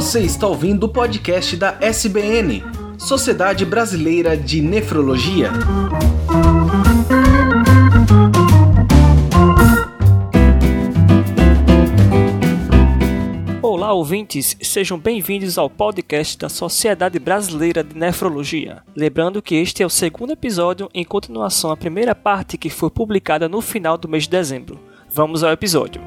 Você está ouvindo o podcast da SBN, Sociedade Brasileira de Nefrologia. Olá, ouvintes, sejam bem-vindos ao podcast da Sociedade Brasileira de Nefrologia. Lembrando que este é o segundo episódio em continuação à primeira parte que foi publicada no final do mês de dezembro. Vamos ao episódio.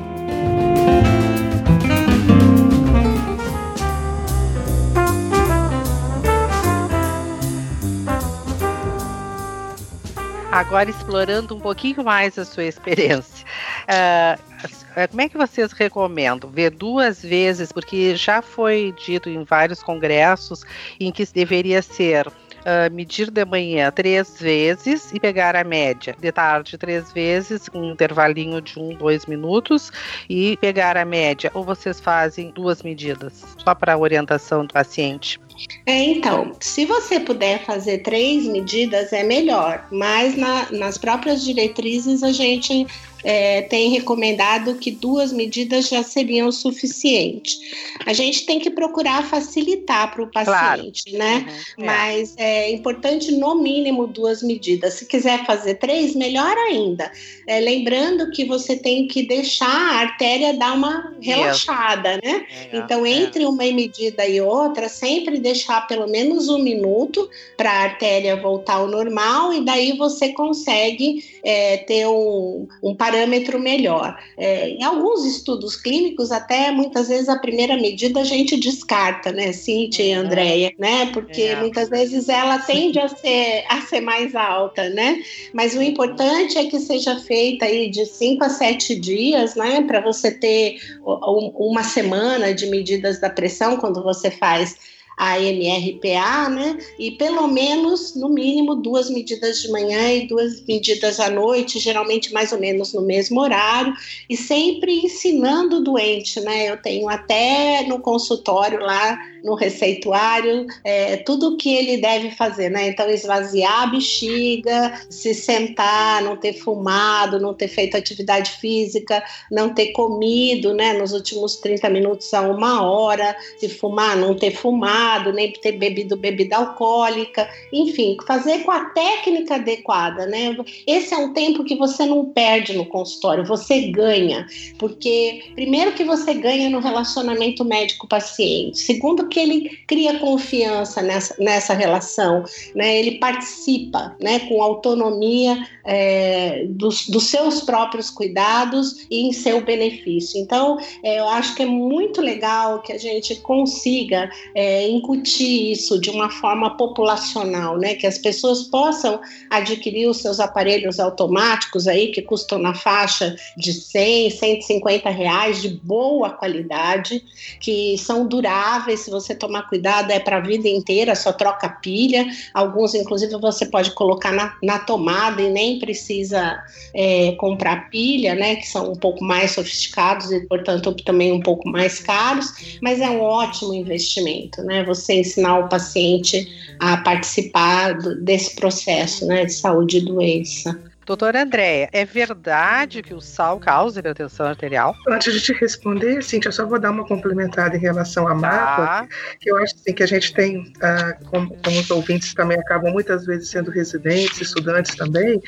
Agora explorando um pouquinho mais a sua experiência. Uh, como é que vocês recomendam? Ver duas vezes, porque já foi dito em vários congressos em que deveria ser Uh, medir de manhã três vezes e pegar a média. De tarde, três vezes, um intervalinho de um, dois minutos, e pegar a média. Ou vocês fazem duas medidas, só para orientação do paciente? É, então, se você puder fazer três medidas, é melhor, mas na, nas próprias diretrizes a gente é, tem recomendado que duas medidas já seriam suficientes. A gente tem que procurar facilitar para o paciente, claro. né? Uhum, é. Mas é importante, no mínimo, duas medidas. Se quiser fazer três, melhor ainda. É, lembrando que você tem que deixar a artéria dar uma relaxada, né? então, é. entre uma medida e outra, sempre deixar pelo menos um minuto para a artéria voltar ao normal e daí você consegue é, ter um, um parâmetro melhor. É, em alguns estudos clínicos, até muitas vezes a primeira medida a gente descarta, né, Cintia e uhum. Andréia, né, porque é. muitas vezes ela tende a ser, a ser mais alta, né, mas o importante é que seja feita aí de 5 a 7 dias, né, para você ter uma semana de medidas da pressão quando você faz a MRPA, né? E pelo menos, no mínimo, duas medidas de manhã e duas medidas à noite, geralmente mais ou menos no mesmo horário, e sempre ensinando o doente, né? Eu tenho até no consultório lá no receituário é, tudo o que ele deve fazer, né? Então, esvaziar a bexiga, se sentar, não ter fumado, não ter feito atividade física, não ter comido, né? Nos últimos 30 minutos a uma hora, se fumar, não ter fumado, nem ter bebido bebida alcoólica, enfim, fazer com a técnica adequada, né? Esse é um tempo que você não perde no consultório, você ganha, porque primeiro que você ganha no relacionamento médico-paciente, segundo porque ele cria confiança nessa, nessa relação, né? ele participa né, com autonomia é, dos, dos, seus próprios cuidados e em seu benefício. Então, é, eu acho que é muito legal que a gente consiga é, incutir isso de uma forma populacional, né? que as pessoas possam adquirir os seus aparelhos automáticos aí que custam na faixa de 100, 150 reais de boa qualidade, que são duráveis se você você tomar cuidado, é para a vida inteira, só troca pilha. Alguns, inclusive, você pode colocar na, na tomada e nem precisa é, comprar pilha, né? Que são um pouco mais sofisticados e, portanto, também um pouco mais caros, mas é um ótimo investimento, né? Você ensinar o paciente a participar desse processo, né? De saúde e doença. Doutora Andréia, é verdade que o sal causa hipertensão arterial? Antes de te responder, Cintia, eu só vou dar uma complementada em relação à mapa, tá. que eu acho assim, que a gente tem, ah, como, como, os ouvintes também acabam muitas vezes sendo residentes, estudantes também,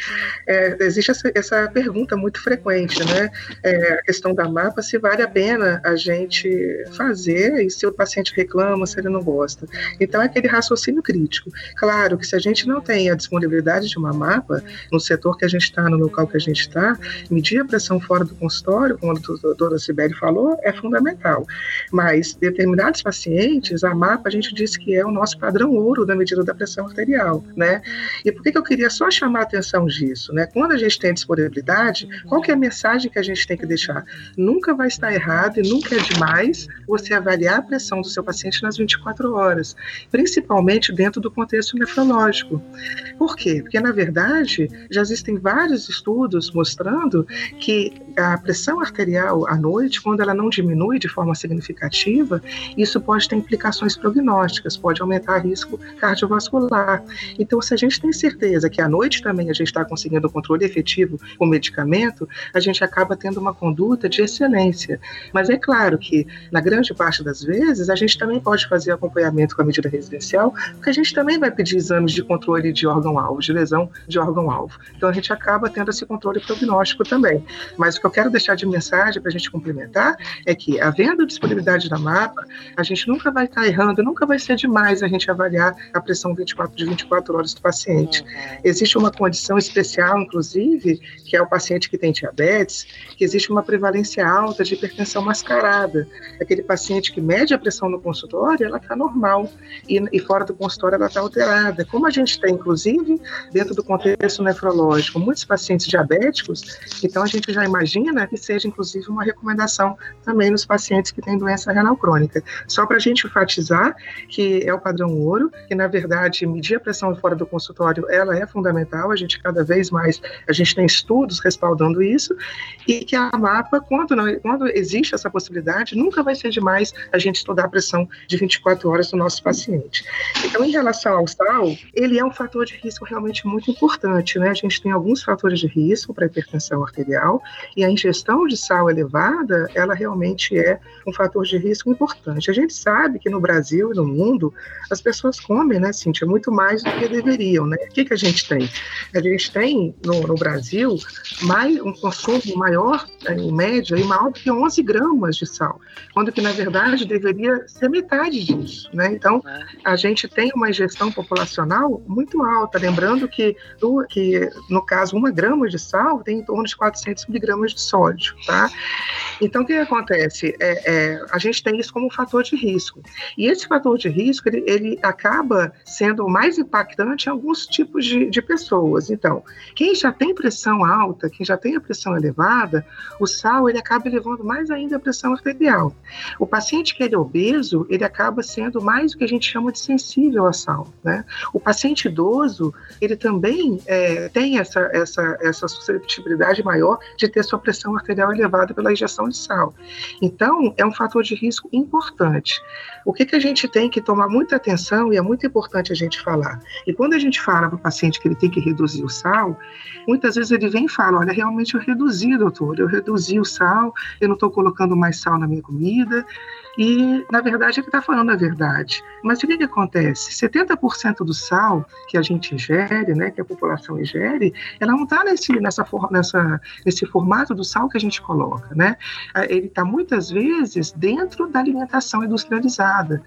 é, existe essa, essa, pergunta muito frequente, né? É, a questão da mapa, se vale a pena a gente fazer e se o paciente reclama, se ele não gosta. Então, é aquele raciocínio crítico. Claro que se a gente não tem a disponibilidade de uma mapa no setor que a gente está, no local que a gente está, medir a pressão fora do consultório, como a doutora Sibeli falou, é fundamental. Mas determinados pacientes, a MAPA, a gente disse que é o nosso padrão ouro da medida da pressão arterial, né? E por que, que eu queria só chamar a atenção disso, né? Quando a gente tem disponibilidade, qual que é a mensagem que a gente tem que deixar? Nunca vai estar errado e nunca é demais você avaliar a pressão do seu paciente nas 24 horas, principalmente dentro do contexto nefrológico. Por quê? Porque, na verdade, já existem tem vários estudos mostrando que a pressão arterial à noite, quando ela não diminui de forma significativa, isso pode ter implicações prognósticas, pode aumentar risco cardiovascular. Então, se a gente tem certeza que à noite também a gente está conseguindo um controle efetivo com medicamento, a gente acaba tendo uma conduta de excelência. Mas é claro que, na grande parte das vezes, a gente também pode fazer acompanhamento com a medida residencial, porque a gente também vai pedir exames de controle de órgão-alvo, de lesão de órgão-alvo. Então, a gente acaba tendo esse controle prognóstico também. Mas o que eu quero deixar de mensagem para a gente complementar é que, havendo disponibilidade da mapa, a gente nunca vai estar errando, nunca vai ser demais a gente avaliar a pressão 24 de 24 horas do paciente. Uhum. Existe uma condição especial, inclusive, que é o paciente que tem diabetes, que existe uma prevalência alta de hipertensão mascarada. Aquele paciente que mede a pressão no consultório, ela está normal, e, e, fora do consultório ela está alterada. Como a gente tem, inclusive, dentro do contexto nefrológico, muitos pacientes diabéticos, então a gente já imagina que seja, inclusive, uma recomendação também nos pacientes que têm doença renal crônica. Só para a gente enfatizar que é o padrão ouro, que na verdade medir a pressão fora do consultório ela é fundamental, a gente cada vez mais, a gente tem estudos respaldando isso, e que a MAPA, quando, não, quando existe essa possibilidade, nunca vai ser demais a gente estudar a pressão de 24 horas do nosso paciente. Então, em relação ao sal, ele é um fator de risco realmente muito importante, né? A gente tem alguns fatores de risco para hipertensão arterial, e a ingestão de sal elevada, ela realmente é um fator de risco importante. A gente sabe que no Brasil e no mundo, as pessoas comem, né, Cintia, muito mais do que deveriam, né? O que, que a gente tem? A gente tem, no, no Brasil, mais, um consumo maior, né, em média, e maior do que 11 gramas de sal, quando que, na verdade, deveria ser metade disso, né? Então, a gente tem uma ingestão populacional muito alta, lembrando que, do, que no caso, uma grama de sal tem em torno de 400 miligramas de sódio, tá? Então, o que acontece? É, é, a gente tem isso como um fator de risco. E esse fator de risco, ele, ele acaba sendo mais impactante em alguns tipos de, de pessoas. Então, quem já tem pressão alta, quem já tem a pressão elevada, o sal, ele acaba elevando mais ainda a pressão arterial. O paciente que é obeso, ele acaba sendo mais o que a gente chama de sensível ao sal, né? O paciente idoso, ele também é, tem essa, essa, essa susceptibilidade maior de ter sua pressão arterial elevada pela injeção de sal. Então, é um fator de risco importante. O que, que a gente tem que tomar muita atenção e é muito importante a gente falar? E quando a gente fala para o paciente que ele tem que reduzir o sal, muitas vezes ele vem e fala: Olha, realmente eu reduzi, doutor, eu reduzi o sal, eu não estou colocando mais sal na minha comida. E, na verdade, ele está falando a verdade. Mas o que, que acontece? 70% do sal que a gente ingere, né, que a população ingere, ela não está nesse, nessa, nessa, nesse formato do sal que a gente coloca. Né? Ele está, muitas vezes, dentro da alimentação industrializada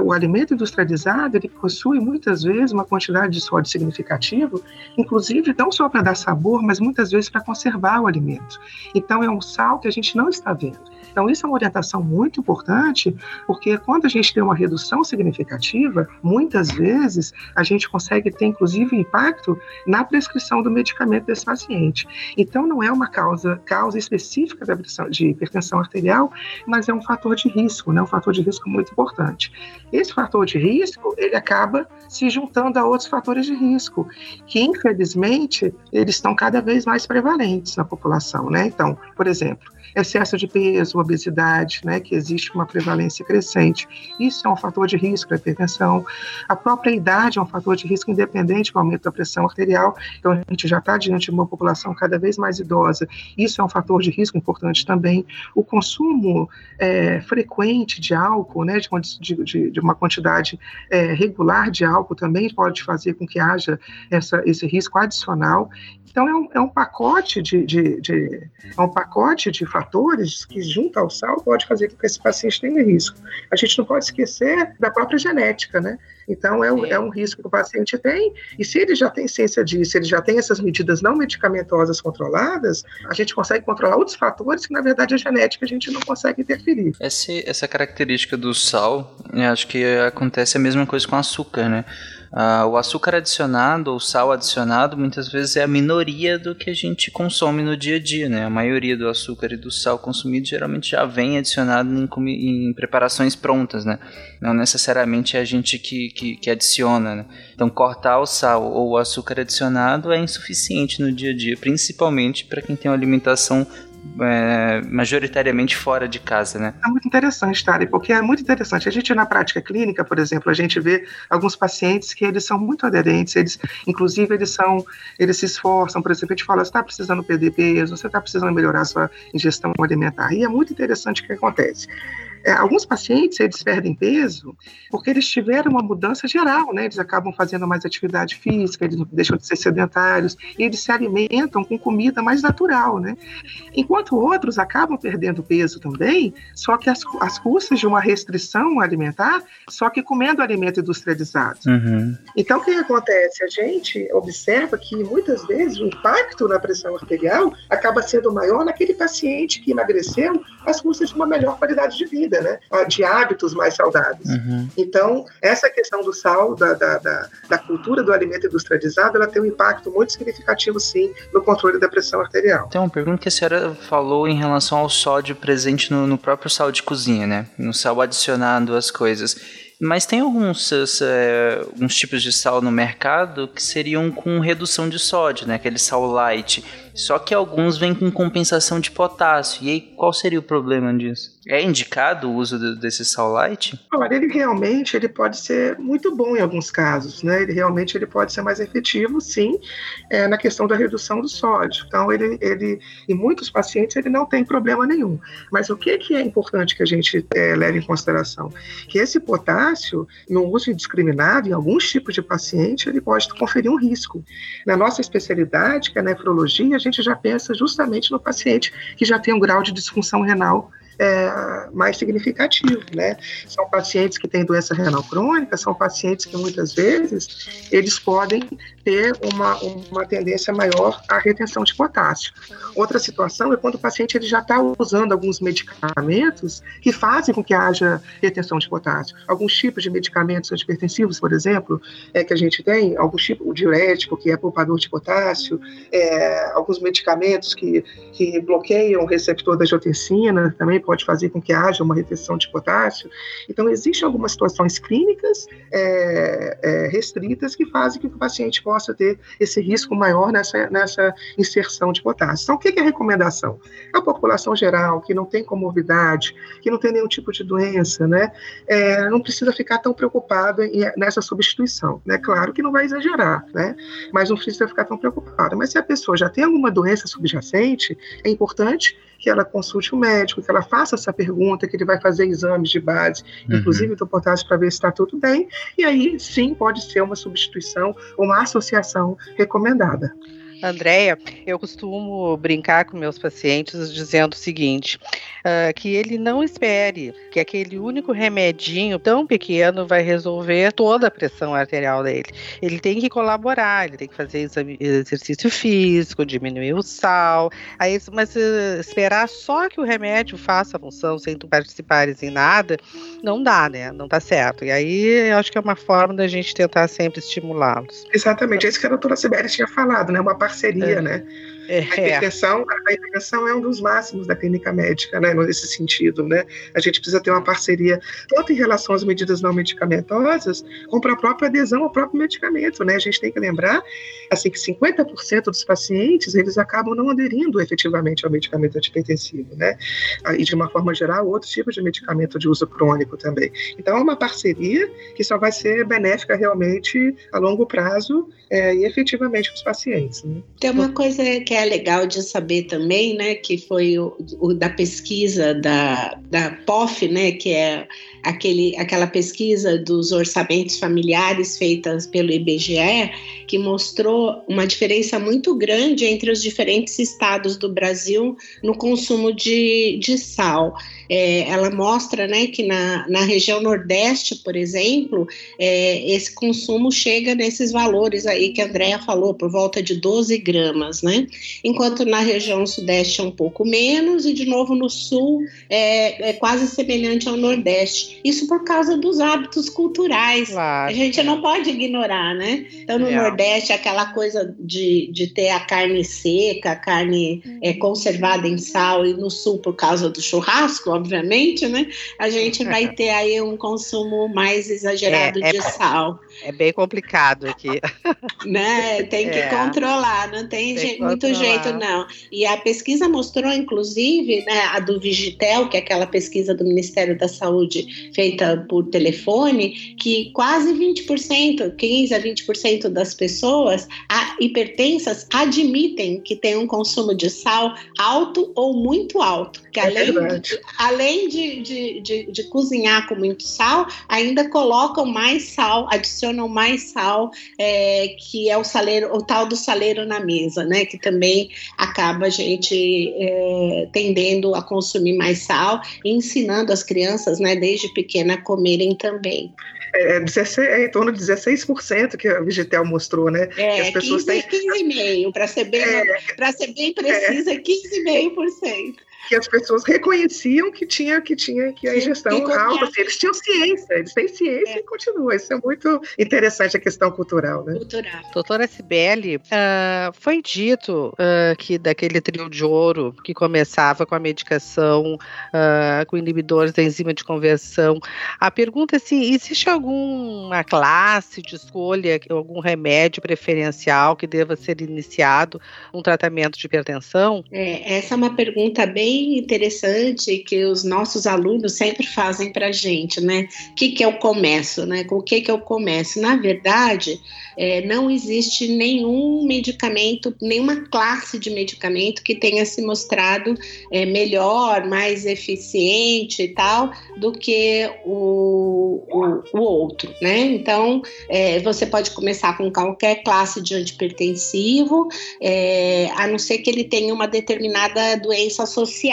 o alimento industrializado ele possui muitas vezes uma quantidade de sódio significativo, inclusive não só para dar sabor, mas muitas vezes para conservar o alimento. Então é um sal que a gente não está vendo. Então, isso é uma orientação muito importante, porque quando a gente tem uma redução significativa, muitas vezes a gente consegue ter, inclusive, impacto na prescrição do medicamento desse paciente. Então, não é uma causa, causa específica da de hipertensão arterial, mas é um fator de risco, né? um fator de risco muito importante. Esse fator de risco, ele acaba se juntando a outros fatores de risco, que, infelizmente, eles estão cada vez mais prevalentes na população, né? Então, por exemplo, excesso de peso, obesidade, né, que existe uma prevalência crescente. Isso é um fator de risco para hipertensão. A própria idade é um fator de risco independente do aumento da pressão arterial. Então, a gente já está diante de uma população cada vez mais idosa. Isso é um fator de risco importante também. O consumo é, frequente de álcool, né, de, de, de uma quantidade é, regular de álcool também pode fazer com que haja essa, esse risco adicional. Então, é um, é um pacote de, de, de, é um pacote de fatores que, junto ao sal, pode fazer com que esse paciente tenha risco. A gente não pode esquecer da própria genética, né? Então, é, um, é um risco que o paciente tem, e se ele já tem ciência disso, ele já tem essas medidas não medicamentosas controladas, a gente consegue controlar outros fatores que, na verdade, a genética a gente não consegue interferir. Essa, essa característica do sal, acho que acontece a mesma coisa com açúcar, né? Uh, o açúcar adicionado ou sal adicionado muitas vezes é a minoria do que a gente consome no dia a dia, né? A maioria do açúcar e do sal consumido geralmente já vem adicionado em, em preparações prontas, né? Não necessariamente é a gente que, que, que adiciona, né? Então cortar o sal ou o açúcar adicionado é insuficiente no dia a dia, principalmente para quem tem uma alimentação é, majoritariamente fora de casa, né? É muito interessante, Tari, porque é muito interessante. A gente na prática clínica, por exemplo, a gente vê alguns pacientes que eles são muito aderentes, eles, inclusive, eles são, eles se esforçam, por exemplo, a gente fala, você está precisando perder peso, você está precisando melhorar a sua ingestão alimentar. E é muito interessante o que acontece. É, alguns pacientes, eles perdem peso porque eles tiveram uma mudança geral, né? Eles acabam fazendo mais atividade física, eles deixam de ser sedentários, e eles se alimentam com comida mais natural, né? Enquanto outros acabam perdendo peso também, só que as, as custas de uma restrição alimentar, só que comendo alimento industrializado. Uhum. Então, o que acontece? A gente observa que muitas vezes o impacto na pressão arterial acaba sendo maior naquele paciente que emagreceu às custas de uma melhor qualidade de vida vida, né? De hábitos mais saudáveis. Uhum. Então, essa questão do sal, da, da, da, da, cultura do alimento industrializado, ela tem um impacto muito significativo, sim, no controle da pressão arterial. Tem uma pergunta que a senhora falou em relação ao sódio presente no, no próprio sal de cozinha, né? No sal adicionado às coisas. Mas tem alguns, é, alguns tipos de sal no mercado que seriam com redução de sódio, né? Aquele sal light. Só que alguns vêm com compensação de potássio. E aí, qual seria o problema disso? É indicado o uso de, desse sal light? Olha, ele realmente ele pode ser muito bom em alguns casos, né? Ele realmente ele pode ser mais efetivo, sim, é, na questão da redução do sódio. Então, ele, ele, em muitos pacientes, ele não tem problema nenhum. Mas o que, que é importante que a gente é, leve em consideração? Que esse potássio, no uso indiscriminado, em alguns tipos de paciente, ele pode conferir um risco. Na nossa especialidade, que é a nefrologia, gente já pensa justamente no paciente que já tem um grau de disfunção renal é, mais significativo, né? São pacientes que têm doença renal crônica, são pacientes que muitas vezes eles podem ter uma, uma tendência maior à retenção de potássio. Outra situação é quando o paciente ele já está usando alguns medicamentos que fazem com que haja retenção de potássio. Alguns tipos de medicamentos antipertensivos, por exemplo, é que a gente tem, alguns tipos, o diurético, que é poupador de potássio, é, alguns medicamentos que, que bloqueiam o receptor da angiotensina, também pode fazer com que haja uma retenção de potássio. Então, existem algumas situações clínicas é, é, restritas que fazem com que o paciente possa ter esse risco maior nessa, nessa inserção de potássio. Então, o que é a recomendação? A população geral, que não tem comorbidade, que não tem nenhum tipo de doença, né, é, não precisa ficar tão preocupada nessa substituição. Né? Claro que não vai exagerar, né? mas não precisa ficar tão preocupada. Mas se a pessoa já tem alguma doença subjacente, é importante que ela consulte o médico, que ela faça essa pergunta, que ele vai fazer exames de base, uhum. inclusive do potássio, para ver se está tudo bem, e aí sim pode ser uma substituição, uma associação recomendada. Andréia, eu costumo brincar com meus pacientes dizendo o seguinte: uh, que ele não espere que aquele único remedinho tão pequeno vai resolver toda a pressão arterial dele. Ele tem que colaborar, ele tem que fazer exercício físico, diminuir o sal. Aí, mas uh, esperar só que o remédio faça a função sem tu participares em nada, não dá, né? Não tá certo. E aí eu acho que é uma forma da gente tentar sempre estimulá-los. Exatamente, é isso que a doutora Sibeli tinha falado, né? Uma parceria, é. né? É. A hipertensão, a hipertensão é um dos máximos da clínica médica, né, nesse sentido, né? A gente precisa ter uma parceria tanto em relação às medidas não medicamentosas, como para a própria adesão ao próprio medicamento, né? A gente tem que lembrar, assim, que 50% dos pacientes, eles acabam não aderindo efetivamente ao medicamento antihipertensivo, né? E de uma forma geral, outros tipos de medicamento de uso crônico também. Então, é uma parceria que só vai ser benéfica realmente a longo prazo é, e efetivamente para os pacientes. Né? Tem uma coisa que é legal de saber também, né, que foi o, o da pesquisa da, da POF, né, que é aquele, aquela pesquisa dos orçamentos familiares feitas pelo IBGE, que mostrou uma diferença muito grande entre os diferentes estados do Brasil no consumo de, de sal. É, ela mostra né, que na, na região Nordeste, por exemplo, é, esse consumo chega nesses valores aí que a Andrea falou, por volta de 12 12 gramas, né? Enquanto na região sudeste é um pouco menos e de novo no sul é, é quase semelhante ao nordeste. Isso por causa dos hábitos culturais. Claro. A gente não pode ignorar, né? Então no é. nordeste aquela coisa de, de ter a carne seca, a carne é, conservada em sal e no sul por causa do churrasco, obviamente, né? A gente vai ter aí um consumo mais exagerado é, é de sal. É bem complicado aqui. Né? Tem que é. controlar, não tem, tem muito jeito, não. E a pesquisa mostrou, inclusive, né, a do Vigitel, que é aquela pesquisa do Ministério da Saúde feita por telefone, que quase 20%, 15 a 20% das pessoas hipertensas admitem que tem um consumo de sal alto ou muito alto. Que é além, de, além de, de, de, de cozinhar com muito sal, ainda colocam mais sal, adicionam mais sal, é, que é o saleiro, o tal do saleiro na mesa, né? Que também acaba a gente é, tendendo a consumir mais sal e ensinando as crianças, né, desde pequena a comerem também. É, 16, é, é em torno de 16% que a Vigitel mostrou, né? É, as pessoas 15, têm... 15,5%, para ser, bem, é, ser bem precisa, é, 15,5% que as pessoas reconheciam que tinha que tinha que a ingestão alta, assim, eles tinham ciência, eles têm ciência é. e continua. Isso é muito interessante a questão cultural, né? Cultural. Doutora Sibeli, uh, foi dito uh, que daquele trio de ouro que começava com a medicação uh, com inibidores da enzima de conversão, a pergunta é se existe alguma classe de escolha, algum remédio preferencial que deva ser iniciado um tratamento de hipertensão? É, essa é uma pergunta bem bem interessante que os nossos alunos sempre fazem para a gente, né? O que, que é o comércio, né? Com o que, que é o comércio? Na verdade, é, não existe nenhum medicamento, nenhuma classe de medicamento que tenha se mostrado é, melhor, mais eficiente e tal do que o, o, o outro, né? Então, é, você pode começar com qualquer classe de antipertensivo, é, a não ser que ele tenha uma determinada doença associada,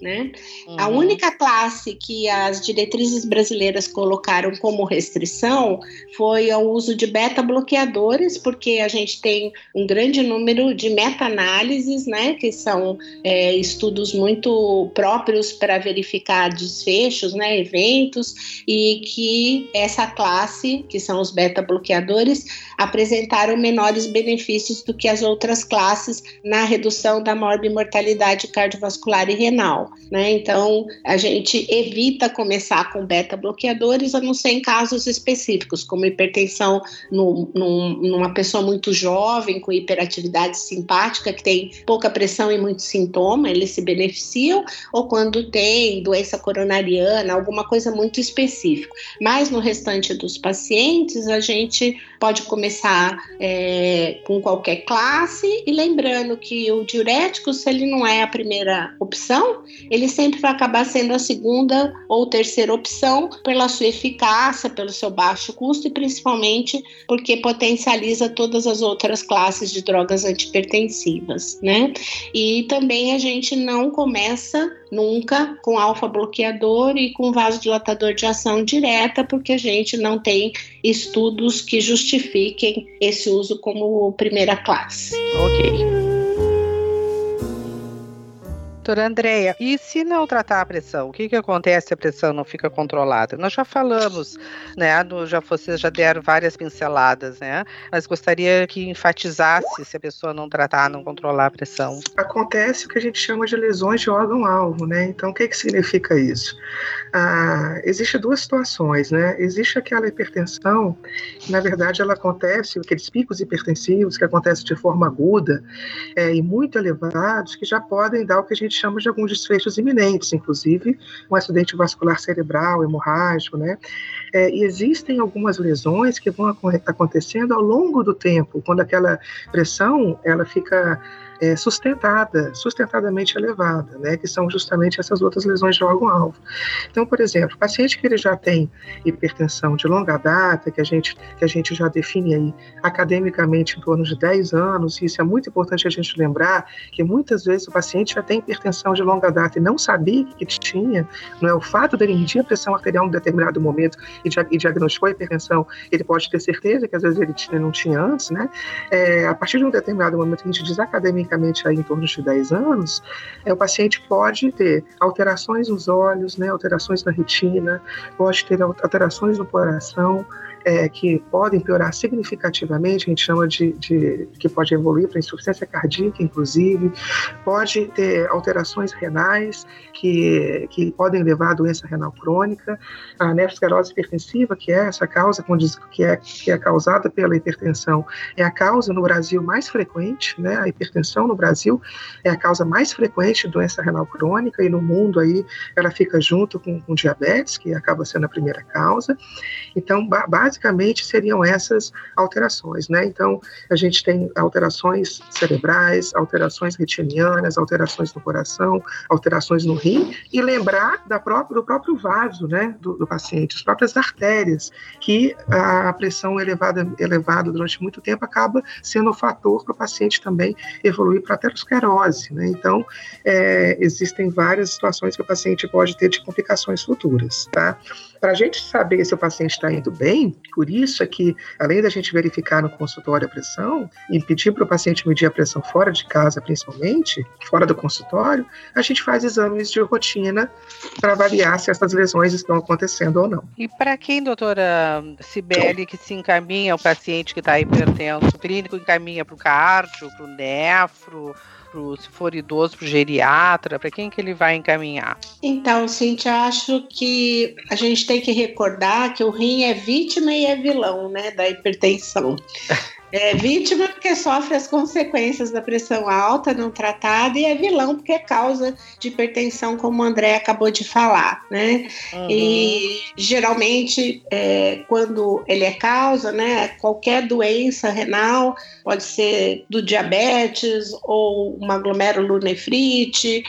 né? Uhum. A única classe que as diretrizes brasileiras colocaram como restrição foi o uso de beta-bloqueadores porque a gente tem um grande número de meta-análises, né, que são é, estudos muito próprios para verificar desfechos, né, eventos, e que essa classe, que são os beta-bloqueadores, apresentaram menores benefícios do que as outras classes na redução da morbimortalidade cardiovascular renal. Né? Então, a gente evita começar com beta-bloqueadores, a não ser em casos específicos, como hipertensão num, numa pessoa muito jovem, com hiperatividade simpática, que tem pouca pressão e muito sintoma, eles se beneficiam, ou quando tem doença coronariana, alguma coisa muito específica. Mas no restante dos pacientes, a gente pode começar é, com qualquer classe, e lembrando que o diurético, se ele não é a primeira opção, ele sempre vai acabar sendo a segunda ou terceira opção pela sua eficácia, pelo seu baixo custo e principalmente porque potencializa todas as outras classes de drogas antipertensivas, né? E também a gente não começa nunca com alfa bloqueador e com vasodilatador de ação direta, porque a gente não tem estudos que justifiquem esse uso como primeira classe. Ok. Doutora Andréia, e se não tratar a pressão, o que, que acontece se a pressão não fica controlada? Nós já falamos, né? No, já vocês já deram várias pinceladas, né? Mas gostaria que enfatizasse se a pessoa não tratar, não controlar a pressão. Acontece o que a gente chama de lesões de órgão-alvo, né? Então, o que, que significa isso? Ah, Existem duas situações, né? Existe aquela hipertensão, que, na verdade, ela acontece, aqueles picos hipertensivos que acontecem de forma aguda é, e muito elevados, que já podem dar o que a gente chama de alguns desfechos iminentes, inclusive um acidente vascular cerebral, hemorrágico, né? É, e existem algumas lesões que vão acontecendo ao longo do tempo, quando aquela pressão ela fica é, sustentada, sustentadamente elevada, né, que são justamente essas outras lesões de órgão-alvo. Então, por exemplo, paciente que ele já tem hipertensão de longa data, que a gente, que a gente já define aí academicamente em torno de 10 anos, e isso é muito importante a gente lembrar, que muitas vezes o paciente já tem hipertensão de longa data e não sabia que tinha, não é o fato dele medir a pressão arterial em um determinado momento e, e diagnosticou a hipertensão, ele pode ter certeza que às vezes ele tinha, não tinha antes, né? É, a partir de um determinado momento que a gente diz academicamente aí em torno de 10 anos, é, o paciente pode ter alterações nos olhos, né, alterações na retina, pode ter alterações no coração, é, que podem piorar significativamente, a gente chama de, de que pode evoluir para insuficiência cardíaca, inclusive, pode ter alterações renais que, que podem levar à doença renal crônica, a nefrosclerose hipertensiva, que é essa causa que é, que é causada pela hipertensão, é a causa no Brasil mais frequente, né? A hipertensão no Brasil é a causa mais frequente de doença renal crônica e no mundo aí ela fica junto com, com diabetes, que acaba sendo a primeira causa. Então, basicamente basicamente seriam essas alterações, né? Então, a gente tem alterações cerebrais, alterações retinianas, alterações no coração, alterações no rim, e lembrar da própria, do próprio vaso, né, do, do paciente, as próprias artérias, que a pressão elevada, elevada durante muito tempo acaba sendo um fator para o paciente também evoluir para aterosclerose, né? Então, é, existem várias situações que o paciente pode ter de complicações futuras, tá? Para a gente saber se o paciente está indo bem, por isso é que, além da gente verificar no consultório a pressão e pedir para o paciente medir a pressão fora de casa, principalmente, fora do consultório, a gente faz exames de rotina para avaliar se essas lesões estão acontecendo ou não. E para quem, doutora Cibele, que se encaminha o paciente que está hipertenso, clínico encaminha para o cardio, para o nefro, pro, se for idoso, para o geriatra? Para quem que ele vai encaminhar? Então, Cintia, acho que a gente tem que recordar que o rim é vítima e é vilão, né, da hipertensão. É vítima porque sofre as consequências da pressão alta não tratada e é vilão porque é causa de hipertensão, como o André acabou de falar, né? Uhum. E geralmente, é, quando ele é causa, né, qualquer doença renal, pode ser do diabetes ou uma glomerulonefrite,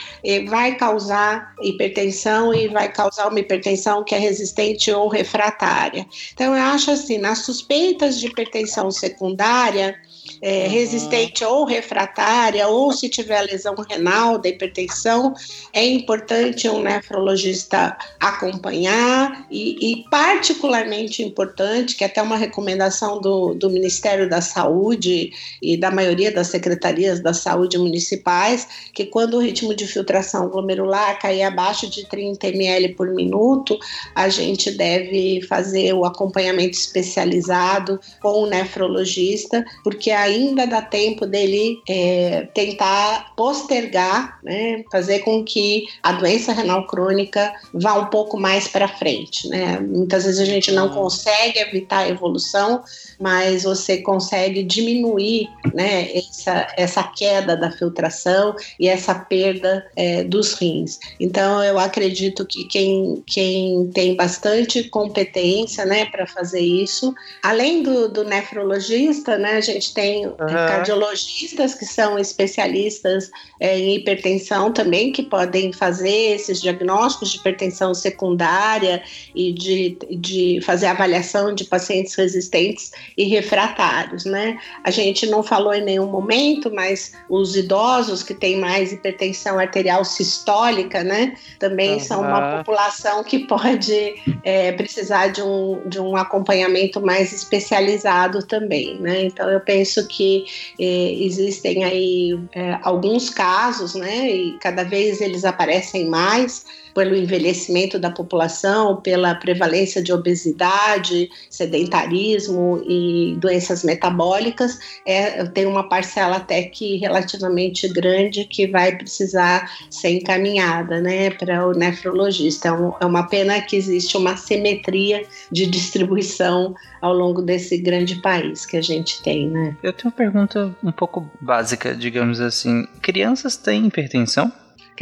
vai causar hipertensão e vai causar uma hipertensão que é resistente ou refratária. Então, eu acho assim, nas suspeitas de hipertensão secundária, área é, uhum. resistente ou refratária, ou se tiver lesão renal da hipertensão, é importante um nefrologista acompanhar e, e particularmente importante, que é até uma recomendação do, do Ministério da Saúde e da maioria das secretarias da saúde municipais, que quando o ritmo de filtração glomerular cair abaixo de 30 ml por minuto, a gente deve fazer o acompanhamento especializado com o nefrologista, porque ainda dá tempo dele é, tentar postergar, né, fazer com que a doença renal crônica vá um pouco mais para frente. Né? Muitas vezes a gente não uhum. consegue evitar a evolução, mas você consegue diminuir né, essa, essa queda da filtração e essa perda é, dos rins. Então, eu acredito que quem, quem tem bastante competência né, para fazer isso, além do, do nefrologista, né, a gente tem uhum. cardiologistas que são especialistas é, em hipertensão também, que podem fazer esses diagnósticos de hipertensão secundária e de, de fazer avaliação de pacientes resistentes e refratários, né? A gente não falou em nenhum momento, mas os idosos que têm mais hipertensão arterial sistólica, né? Também uhum. são uma população que pode é, precisar de um, de um acompanhamento mais especializado também, né? Então eu penso que é, existem aí é, alguns casos, né? E cada vez eles aparecem mais pelo envelhecimento da população, pela prevalência de obesidade, sedentarismo e doenças metabólicas, é, tem uma parcela até que relativamente grande que vai precisar ser encaminhada né, para o nefrologista. É, é uma pena que existe uma simetria de distribuição ao longo desse grande país que a gente tem, né? Eu tenho uma pergunta um pouco básica, digamos assim. Crianças têm hipertensão?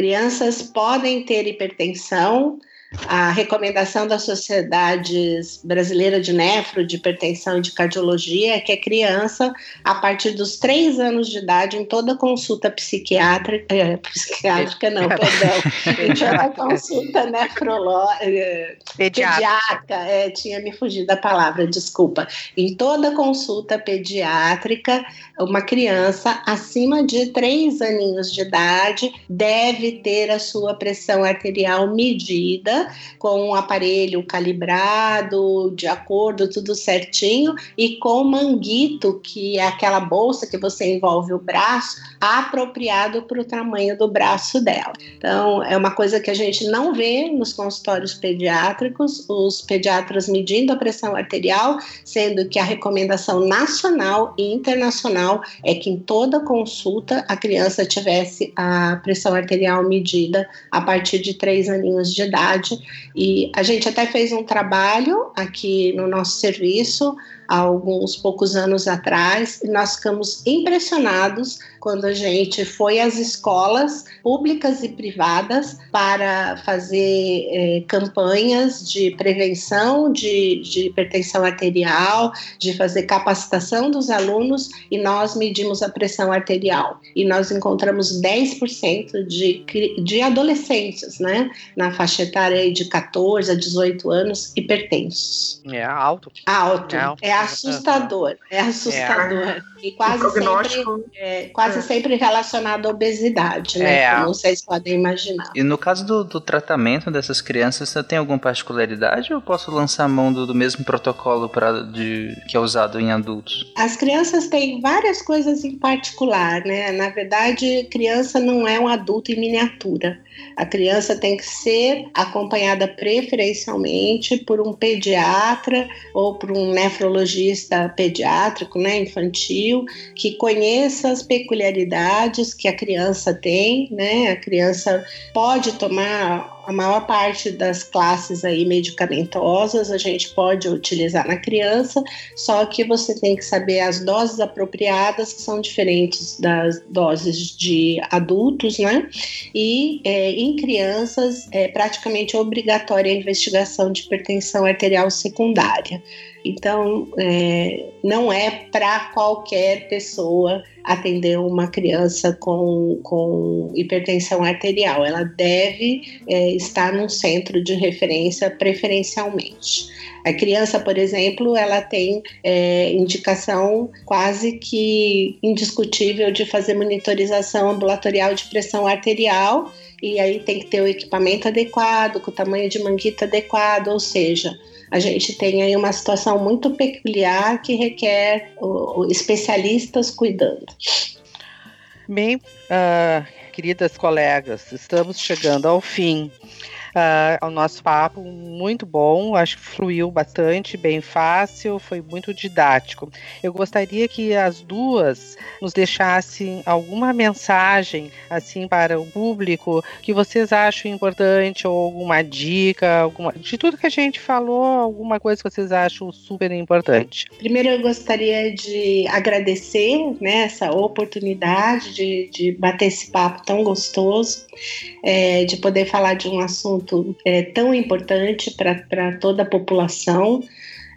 Crianças podem ter hipertensão, a recomendação da Sociedade Brasileira de Nefro, de Hipertensão e de Cardiologia é que a criança, a partir dos três anos de idade, em toda consulta psiquiátrica, é, psiquiátrica não, perdão, em toda consulta nefrológica, é, pediátrica, é, tinha me fugido a palavra, desculpa, em toda consulta pediátrica, uma criança acima de três aninhos de idade deve ter a sua pressão arterial medida com um aparelho calibrado, de acordo, tudo certinho, e com manguito, que é aquela bolsa que você envolve o braço, apropriado para o tamanho do braço dela. Então, é uma coisa que a gente não vê nos consultórios pediátricos, os pediatras medindo a pressão arterial, sendo que a recomendação nacional e internacional é que em toda consulta a criança tivesse a pressão arterial medida a partir de três aninhos de idade. E a gente até fez um trabalho aqui no nosso serviço alguns poucos anos atrás, e nós ficamos impressionados quando a gente foi às escolas públicas e privadas para fazer é, campanhas de prevenção de, de hipertensão arterial, de fazer capacitação dos alunos e nós medimos a pressão arterial. E nós encontramos 10% de, de adolescentes, né, na faixa etária de 14 a 18 anos, hipertensos. É alto. Alto. É, alto. é assustador. É assustador. É. E quase sempre, é, quase é. sempre relacionado à obesidade, né? É. Como vocês podem imaginar. E no caso do, do tratamento dessas crianças, você tem alguma particularidade ou posso lançar mão do, do mesmo protocolo pra, de, que é usado em adultos? As crianças têm várias coisas em particular, né? Na verdade, criança não é um adulto em miniatura. A criança tem que ser acompanhada preferencialmente por um pediatra ou por um nefrologista pediátrico, né, infantil, que conheça as peculiaridades que a criança tem, né? A criança pode tomar a maior parte das classes aí medicamentosas a gente pode utilizar na criança, só que você tem que saber as doses apropriadas, que são diferentes das doses de adultos, né? E é, em crianças é praticamente obrigatória a investigação de hipertensão arterial secundária. Então, é, não é para qualquer pessoa atender uma criança com, com hipertensão arterial. Ela deve é, estar num centro de referência preferencialmente. A criança, por exemplo, ela tem é, indicação quase que indiscutível de fazer monitorização ambulatorial de pressão arterial e aí tem que ter o equipamento adequado, com o tamanho de manguita adequado, ou seja, a gente tem aí uma situação muito peculiar que requer o, o especialistas cuidando. Bem, uh, queridas colegas, estamos chegando ao fim uh, o nosso papo muito bom, acho que fluiu bastante, bem fácil, foi muito didático. Eu gostaria que as duas nos deixassem alguma mensagem assim para o público que vocês acham importante ou alguma dica, alguma de tudo que a gente falou, alguma coisa que vocês acham super importante. Primeiro eu gostaria de agradecer né, essa oportunidade de, de bater esse papo tão gostoso, é, de poder falar de um assunto assunto é, tão importante para toda a população,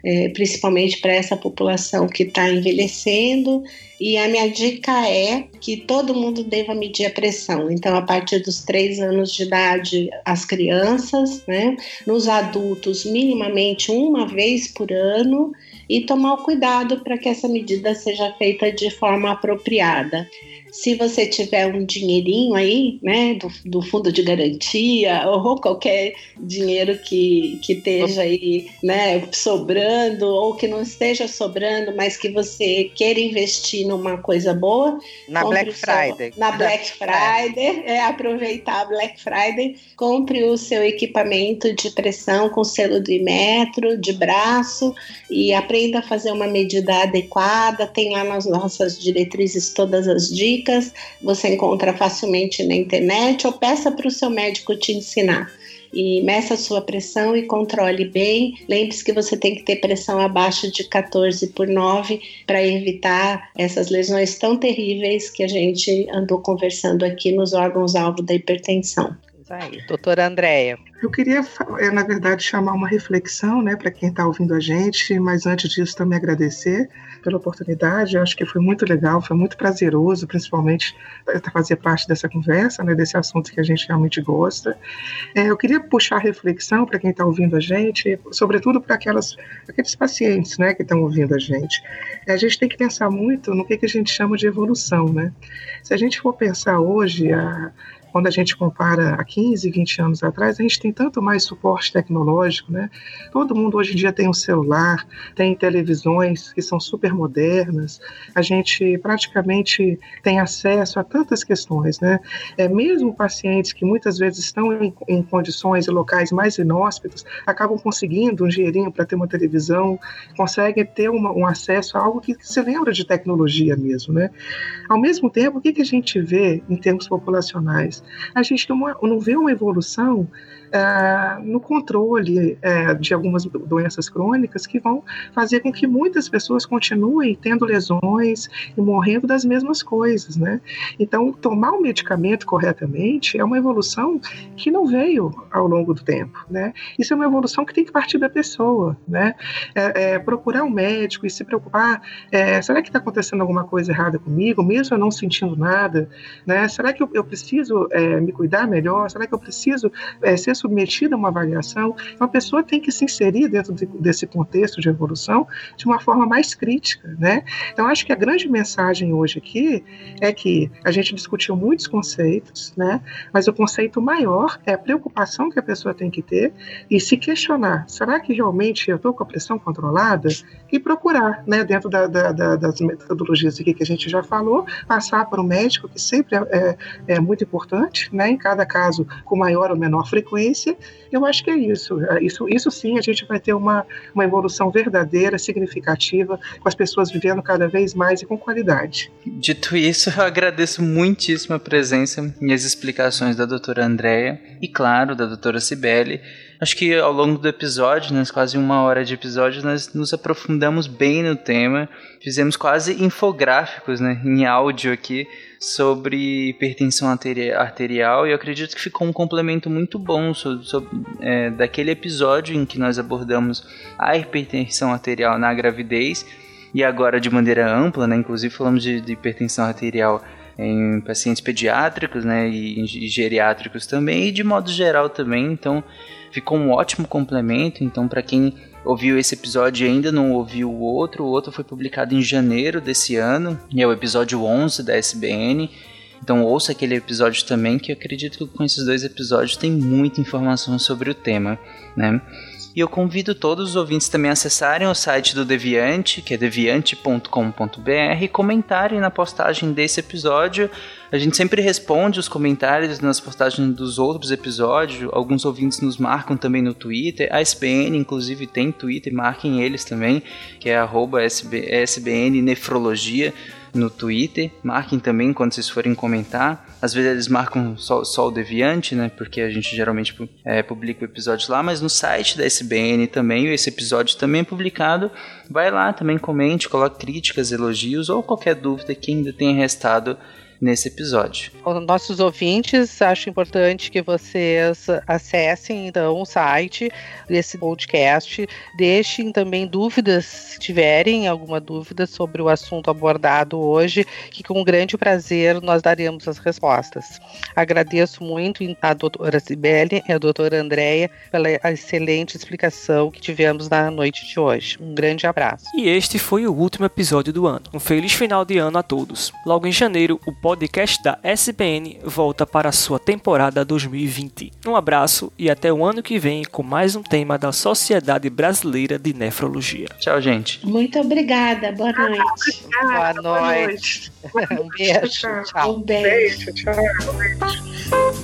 é, principalmente para essa população que está envelhecendo. E a minha dica é que todo mundo deva medir a pressão. Então, a partir dos três anos de idade, as crianças, né? Nos adultos, minimamente uma vez por ano e tomar o cuidado para que essa medida seja feita de forma apropriada. Se você tiver um dinheirinho aí, né, do, do fundo de garantia ou qualquer dinheiro que, que esteja aí, né, sobrando ou que não esteja sobrando, mas que você queira investir numa coisa boa, na Black Friday. na Black Friday, é aproveitar a Black Friday, compre o seu equipamento de pressão com selo do metro, de braço e aprenda a fazer uma medida adequada. Tem lá nas nossas diretrizes todas as dicas dicas, você encontra facilmente na internet ou peça para o seu médico te ensinar e meça a sua pressão e controle bem. Lembre-se que você tem que ter pressão abaixo de 14 por 9 para evitar essas lesões tão terríveis que a gente andou conversando aqui nos órgãos-alvo da hipertensão. Aí. Doutora Andréia. Eu queria, eh, na verdade, chamar uma reflexão né, para quem está ouvindo a gente, mas antes disso também agradecer pela oportunidade. Eu acho que foi muito legal, foi muito prazeroso, principalmente eh, fazer parte dessa conversa, né, desse assunto que a gente realmente gosta. É, eu queria puxar a reflexão para quem está ouvindo a gente, sobretudo para aquelas aqueles pacientes né, que estão ouvindo a gente. A gente tem que pensar muito no que, que a gente chama de evolução. Né? Se a gente for pensar hoje, a, quando a gente compara a 15, 20 anos atrás, a gente tem tanto mais suporte tecnológico, né? Todo mundo hoje em dia tem um celular, tem televisões que são super modernas, a gente praticamente tem acesso a tantas questões, né? É, mesmo pacientes que muitas vezes estão em, em condições e locais mais inóspitos, acabam conseguindo um dinheirinho para ter uma televisão, conseguem ter uma, um acesso a algo que, se lembra de tecnologia mesmo, né? Ao mesmo tempo, o que, que a gente vê em termos populacionais? A gente não, não vê uma evolução é, no controle é, de algumas doenças crônicas que vão fazer com que muitas pessoas continuem tendo lesões e morrendo das mesmas coisas, né? Então, tomar o medicamento corretamente é uma evolução que não veio ao longo do tempo, né? Isso é uma evolução que tem que partir da pessoa, né? É, é procurar um médico e se preocupar, é, será que está acontecendo alguma coisa errada comigo, mesmo eu não sentindo nada, né? Será que eu, eu preciso é, me cuidar melhor? Será que eu preciso ser submetida a uma avaliação. Então, a pessoa tem que se inserir dentro de, desse contexto de evolução de uma forma mais crítica, né? Então, acho que a grande mensagem hoje aqui é que a gente discutiu muitos conceitos, né? Mas o conceito maior é a preocupação que a pessoa tem que ter e se questionar: será que realmente eu estou com a pressão controlada? E procurar, né? Dentro da, da, da, das metodologias aqui que a gente já falou, passar para o médico, que sempre é, é, é muito importante, né? Em cada caso, com maior ou menor frequência eu acho que é isso. É, isso, isso sim, a gente vai ter uma, uma evolução verdadeira, significativa, com as pessoas vivendo cada vez mais e com qualidade. Dito isso, eu agradeço muitíssimo a presença e as explicações da doutora Andréia e, claro, da doutora Cibele. Acho que ao longo do episódio, nas quase uma hora de episódio, nós nos aprofundamos bem no tema, fizemos quase infográficos né, em áudio aqui sobre hipertensão arterial e eu acredito que ficou um complemento muito bom sobre, sobre, é, daquele episódio em que nós abordamos a hipertensão arterial na gravidez e agora de maneira ampla, né? Inclusive falamos de, de hipertensão arterial em pacientes pediátricos, né? E, e geriátricos também e de modo geral também. Então ficou um ótimo complemento. Então para quem ouviu esse episódio e ainda não ouviu o outro, o outro foi publicado em janeiro desse ano, e é o episódio 11 da SBN. Então ouça aquele episódio também, que eu acredito que com esses dois episódios tem muita informação sobre o tema, né? E eu convido todos os ouvintes também a acessarem o site do Deviante, que é deviante.com.br, e comentarem na postagem desse episódio. A gente sempre responde os comentários nas postagens dos outros episódios. Alguns ouvintes nos marcam também no Twitter. A SBN, inclusive, tem Twitter, marquem eles também, que é SB, SBN Nefrologia no Twitter. Marquem também quando vocês forem comentar. Às vezes eles marcam só, só o Deviante, né? Porque a gente geralmente é, publica o episódio lá, mas no site da SBN também, esse episódio também é publicado. Vai lá também, comente, coloque críticas, elogios ou qualquer dúvida que ainda tenha restado nesse episódio. Os nossos ouvintes, acho importante que vocês acessem então o site desse podcast, deixem também dúvidas, se tiverem alguma dúvida sobre o assunto abordado hoje, que com grande prazer nós daremos as respostas. Agradeço muito a doutora Sibeli e a doutora Andréia pela excelente explicação que tivemos na noite de hoje. Um grande abraço. E este foi o último episódio do ano. Um feliz final de ano a todos. Logo em janeiro, o podcast da SBN volta para a sua temporada 2020. Um abraço e até o ano que vem com mais um tema da Sociedade Brasileira de Nefrologia. Tchau, gente. Muito obrigada. Boa noite. Boa noite. um beijo. Tchau. Um beijo. Tchau.